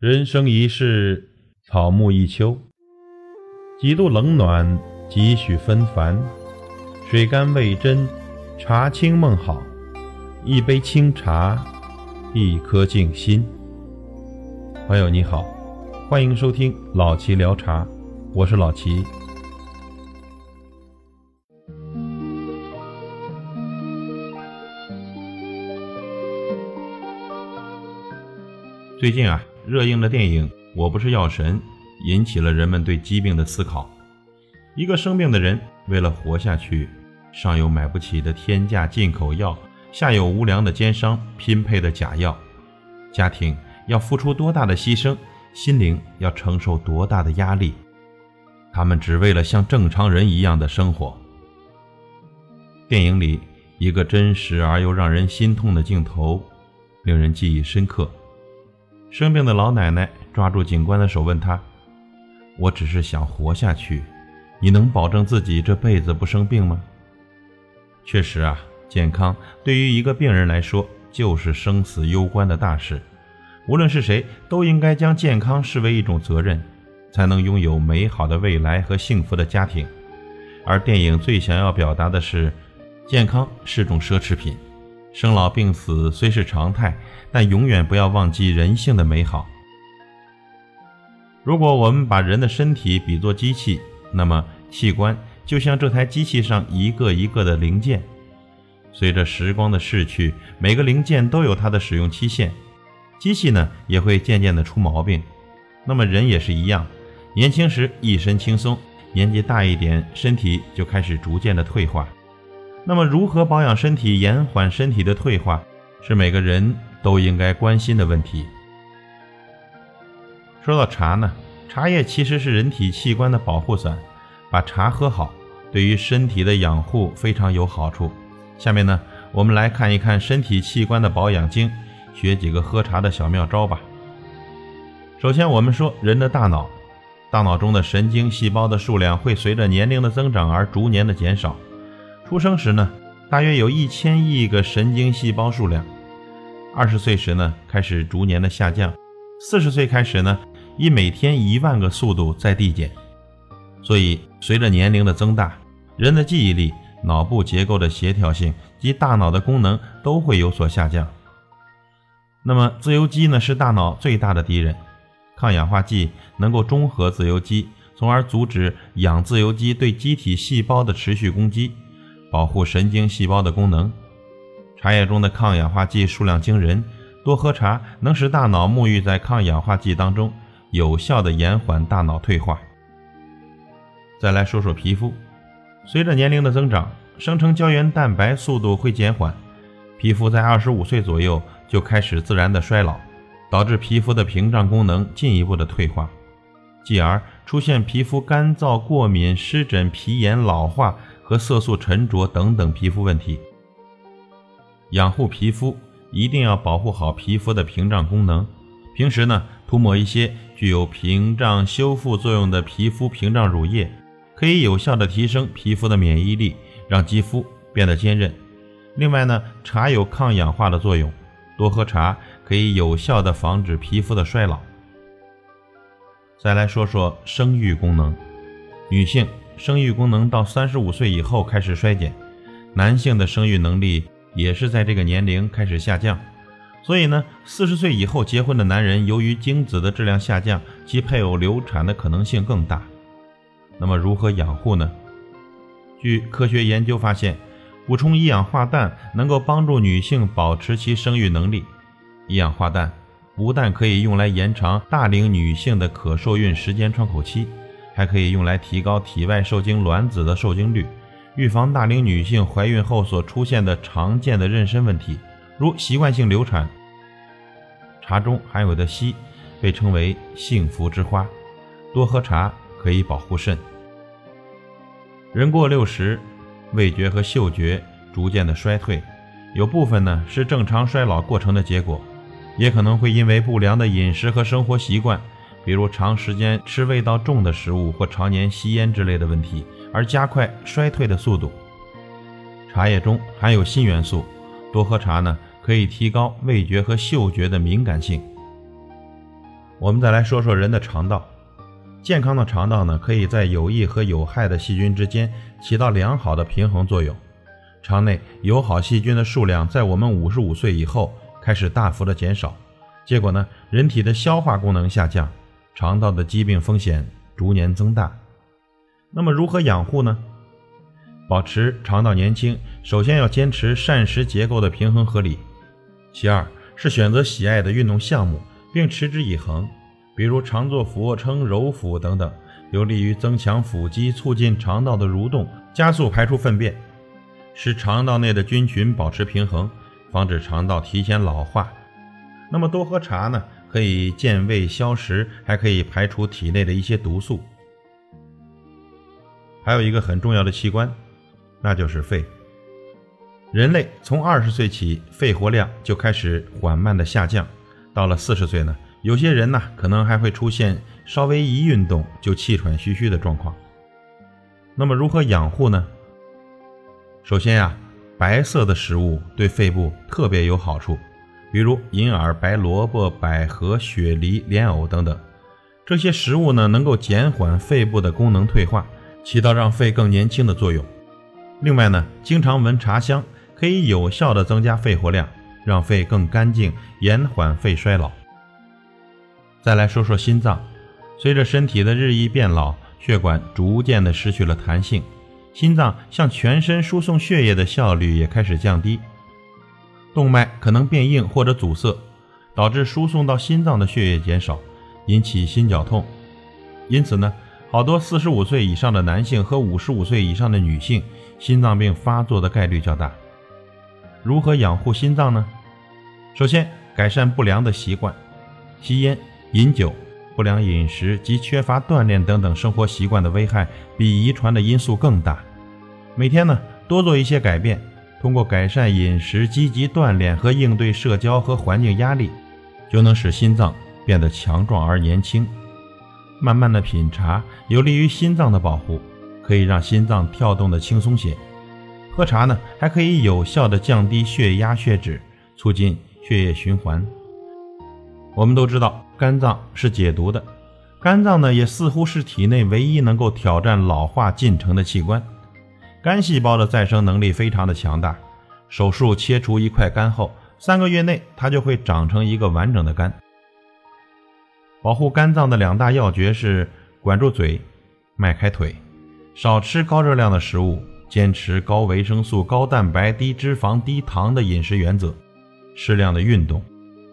人生一世，草木一秋。几度冷暖，几许纷繁。水甘味真，茶清梦好。一杯清茶，一颗静心。朋友你好，欢迎收听老齐聊茶，我是老齐。最近啊。热映的电影《我不是药神》引起了人们对疾病的思考。一个生病的人，为了活下去，上有买不起的天价进口药，下有无良的奸商拼配的假药，家庭要付出多大的牺牲，心灵要承受多大的压力，他们只为了像正常人一样的生活。电影里一个真实而又让人心痛的镜头，令人记忆深刻。生病的老奶奶抓住警官的手，问他：“我只是想活下去，你能保证自己这辈子不生病吗？”确实啊，健康对于一个病人来说就是生死攸关的大事。无论是谁，都应该将健康视为一种责任，才能拥有美好的未来和幸福的家庭。而电影最想要表达的是，健康是种奢侈品。生老病死虽是常态，但永远不要忘记人性的美好。如果我们把人的身体比作机器，那么器官就像这台机器上一个一个的零件。随着时光的逝去，每个零件都有它的使用期限，机器呢也会渐渐的出毛病。那么人也是一样，年轻时一身轻松，年纪大一点，身体就开始逐渐的退化。那么，如何保养身体、延缓身体的退化，是每个人都应该关心的问题。说到茶呢，茶叶其实是人体器官的保护伞，把茶喝好，对于身体的养护非常有好处。下面呢，我们来看一看身体器官的保养经，学几个喝茶的小妙招吧。首先，我们说人的大脑，大脑中的神经细胞的数量会随着年龄的增长而逐年的减少。出生时呢，大约有一千亿个神经细胞数量；二十岁时呢，开始逐年的下降；四十岁开始呢，以每天一万个速度在递减。所以，随着年龄的增大，人的记忆力、脑部结构的协调性及大脑的功能都会有所下降。那么，自由基呢是大脑最大的敌人，抗氧化剂能够中和自由基，从而阻止氧自由基对机体细胞的持续攻击。保护神经细胞的功能，茶叶中的抗氧化剂数量惊人，多喝茶能使大脑沐浴在抗氧化剂当中，有效的延缓大脑退化。再来说说皮肤，随着年龄的增长，生成胶原蛋白速度会减缓，皮肤在二十五岁左右就开始自然的衰老，导致皮肤的屏障功能进一步的退化，继而出现皮肤干燥、过敏、湿疹、皮炎、老化。和色素沉着等等皮肤问题，养护皮肤一定要保护好皮肤的屏障功能。平时呢，涂抹一些具有屏障修复作用的皮肤屏障乳液，可以有效的提升皮肤的免疫力，让肌肤变得坚韧。另外呢，茶有抗氧化的作用，多喝茶可以有效的防止皮肤的衰老。再来说说生育功能，女性。生育功能到三十五岁以后开始衰减，男性的生育能力也是在这个年龄开始下降。所以呢，四十岁以后结婚的男人，由于精子的质量下降，其配偶流产的可能性更大。那么如何养护呢？据科学研究发现，补充一氧化氮能够帮助女性保持其生育能力。一氧化氮不但可以用来延长大龄女性的可受孕时间窗口期。还可以用来提高体外受精卵子的受精率，预防大龄女性怀孕后所出现的常见的妊娠问题，如习惯性流产。茶中含有的硒被称为幸福之花，多喝茶可以保护肾。人过六十，味觉和嗅觉逐渐的衰退，有部分呢是正常衰老过程的结果，也可能会因为不良的饮食和生活习惯。比如长时间吃味道重的食物或常年吸烟之类的问题，而加快衰退的速度。茶叶中含有锌元素，多喝茶呢可以提高味觉和嗅觉的敏感性。我们再来说说人的肠道。健康的肠道呢，可以在有益和有害的细菌之间起到良好的平衡作用。肠内友好细菌的数量在我们五十五岁以后开始大幅的减少，结果呢，人体的消化功能下降，肠道的疾病风险逐年增大。那么如何养护呢？保持肠道年轻，首先要坚持膳食结构的平衡合理。其二是选择喜爱的运动项目，并持之以恒，比如常做俯卧撑、揉腹等等，有利于增强腹肌，促进肠道的蠕动，加速排出粪便。使肠道内的菌群保持平衡，防止肠道提前老化。那么多喝茶呢，可以健胃消食，还可以排除体内的一些毒素。还有一个很重要的器官，那就是肺。人类从二十岁起，肺活量就开始缓慢的下降，到了四十岁呢，有些人呢可能还会出现稍微一运动就气喘吁吁的状况。那么如何养护呢？首先呀，白色的食物对肺部特别有好处，比如银耳、白萝卜、百合、雪梨、莲藕等等。这些食物呢，能够减缓肺部的功能退化，起到让肺更年轻的作用。另外呢，经常闻茶香，可以有效的增加肺活量，让肺更干净，延缓肺衰老。再来说说心脏，随着身体的日益变老，血管逐渐的失去了弹性。心脏向全身输送血液的效率也开始降低，动脉可能变硬或者阻塞，导致输送到心脏的血液减少，引起心绞痛。因此呢，好多四十五岁以上的男性和五十五岁以上的女性，心脏病发作的概率较大。如何养护心脏呢？首先，改善不良的习惯，吸烟、饮酒。不良饮食及缺乏锻炼等等生活习惯的危害比遗传的因素更大。每天呢多做一些改变，通过改善饮食、积极锻炼和应对社交和环境压力，就能使心脏变得强壮而年轻。慢慢的品茶有利于心脏的保护，可以让心脏跳动的轻松些。喝茶呢还可以有效的降低血压、血脂，促进血液循环。我们都知道。肝脏是解毒的，肝脏呢也似乎是体内唯一能够挑战老化进程的器官。肝细胞的再生能力非常的强大，手术切除一块肝后，三个月内它就会长成一个完整的肝。保护肝脏的两大要诀是管住嘴，迈开腿，少吃高热量的食物，坚持高维生素、高蛋白、低脂肪、低糖的饮食原则，适量的运动，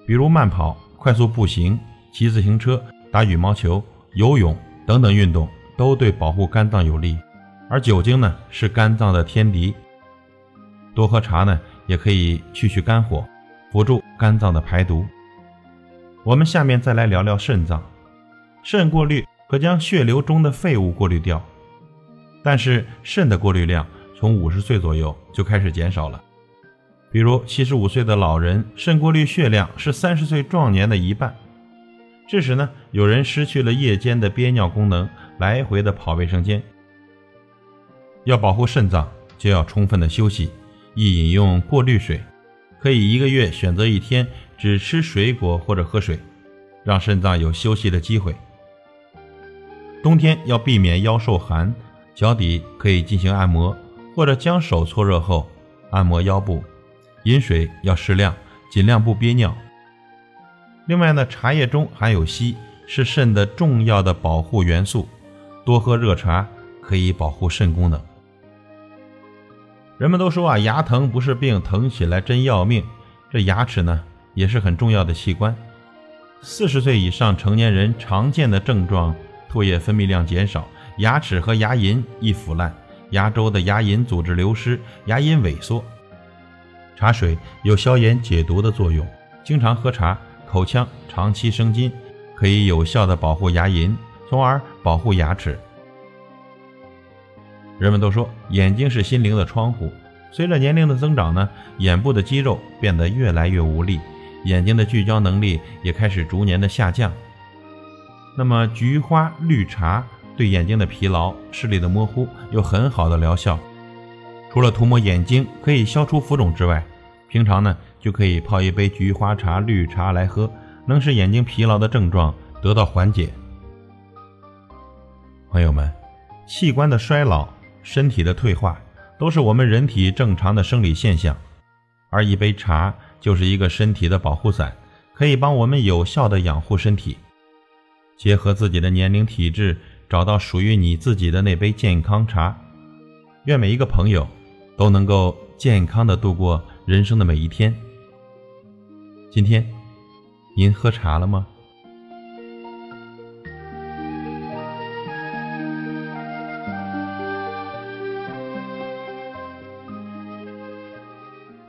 比如慢跑、快速步行。骑自行车、打羽毛球、游泳等等运动都对保护肝脏有利，而酒精呢是肝脏的天敌。多喝茶呢也可以去去肝火，辅助肝脏的排毒。我们下面再来聊聊肾脏，肾过滤可将血流中的废物过滤掉，但是肾的过滤量从五十岁左右就开始减少了。比如七十五岁的老人，肾过滤血量是三十岁壮年的一半。致使呢，有人失去了夜间的憋尿功能，来回的跑卫生间。要保护肾脏，就要充分的休息，宜饮用过滤水，可以一个月选择一天只吃水果或者喝水，让肾脏有休息的机会。冬天要避免腰受寒，脚底可以进行按摩，或者将手搓热后按摩腰部。饮水要适量，尽量不憋尿。另外呢，茶叶中含有硒，是肾的重要的保护元素，多喝热茶可以保护肾功能。人们都说啊，牙疼不是病，疼起来真要命。这牙齿呢，也是很重要的器官。四十岁以上成年人常见的症状：唾液分泌量减少，牙齿和牙龈易腐烂，牙周的牙龈组织流失，牙龈萎缩。茶水有消炎解毒的作用，经常喝茶。口腔长期生津，可以有效的保护牙龈，从而保护牙齿。人们都说眼睛是心灵的窗户，随着年龄的增长呢，眼部的肌肉变得越来越无力，眼睛的聚焦能力也开始逐年的下降。那么菊花绿茶对眼睛的疲劳、视力的模糊有很好的疗效，除了涂抹眼睛可以消除浮肿之外，平常呢。就可以泡一杯菊花茶、绿茶来喝，能使眼睛疲劳的症状得到缓解。朋友们，器官的衰老、身体的退化，都是我们人体正常的生理现象，而一杯茶就是一个身体的保护伞，可以帮我们有效的养护身体。结合自己的年龄、体质，找到属于你自己的那杯健康茶。愿每一个朋友都能够健康的度过人生的每一天。今天，您喝茶了吗？